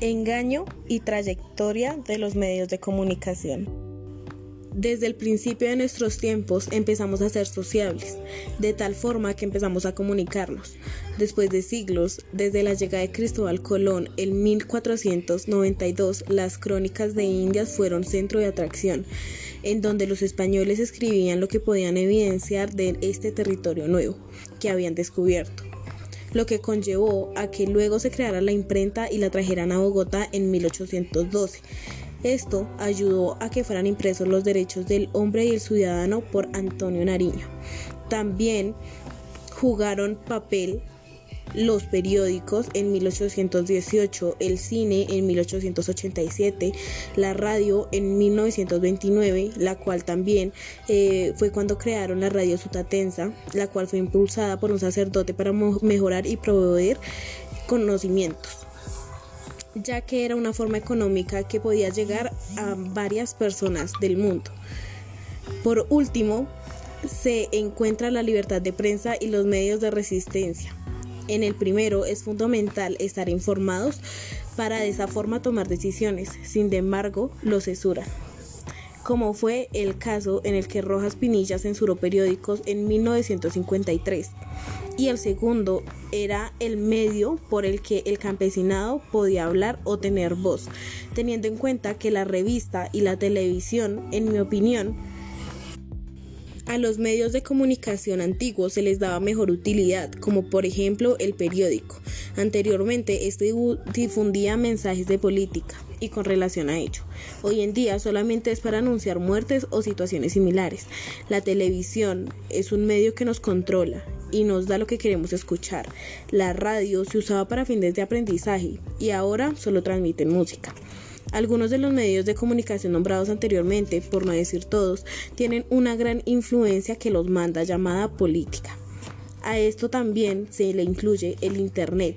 Engaño y trayectoria de los medios de comunicación. Desde el principio de nuestros tiempos empezamos a ser sociables, de tal forma que empezamos a comunicarnos. Después de siglos, desde la llegada de Cristóbal Colón en 1492, las crónicas de Indias fueron centro de atracción, en donde los españoles escribían lo que podían evidenciar de este territorio nuevo que habían descubierto lo que conllevó a que luego se creara la imprenta y la trajeran a Bogotá en 1812. Esto ayudó a que fueran impresos los derechos del hombre y el ciudadano por Antonio Nariño. También jugaron papel los periódicos en 1818, el cine en 1887, la radio en 1929, la cual también eh, fue cuando crearon la radio sutatensa, la cual fue impulsada por un sacerdote para mejorar y proveer conocimientos ya que era una forma económica que podía llegar a varias personas del mundo. Por último, se encuentra la libertad de prensa y los medios de resistencia. En el primero es fundamental estar informados para de esa forma tomar decisiones, sin embargo lo censuran como fue el caso en el que Rojas Pinilla censuró periódicos en 1953 y el segundo era el medio por el que el campesinado podía hablar o tener voz, teniendo en cuenta que la revista y la televisión, en mi opinión, a los medios de comunicación antiguos se les daba mejor utilidad, como por ejemplo el periódico. Anteriormente este difundía mensajes de política y con relación a ello. Hoy en día solamente es para anunciar muertes o situaciones similares. La televisión es un medio que nos controla y nos da lo que queremos escuchar. La radio se usaba para fines de aprendizaje y ahora solo transmiten música. Algunos de los medios de comunicación nombrados anteriormente, por no decir todos, tienen una gran influencia que los manda llamada política. A esto también se le incluye el Internet,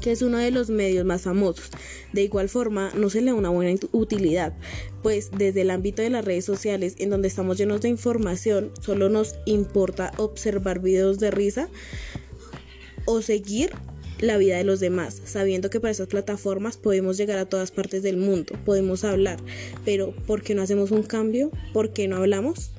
que es uno de los medios más famosos. De igual forma, no se le da una buena utilidad, pues desde el ámbito de las redes sociales, en donde estamos llenos de información, solo nos importa observar videos de risa o seguir la vida de los demás, sabiendo que para esas plataformas podemos llegar a todas partes del mundo, podemos hablar, pero ¿por qué no hacemos un cambio? ¿Por qué no hablamos?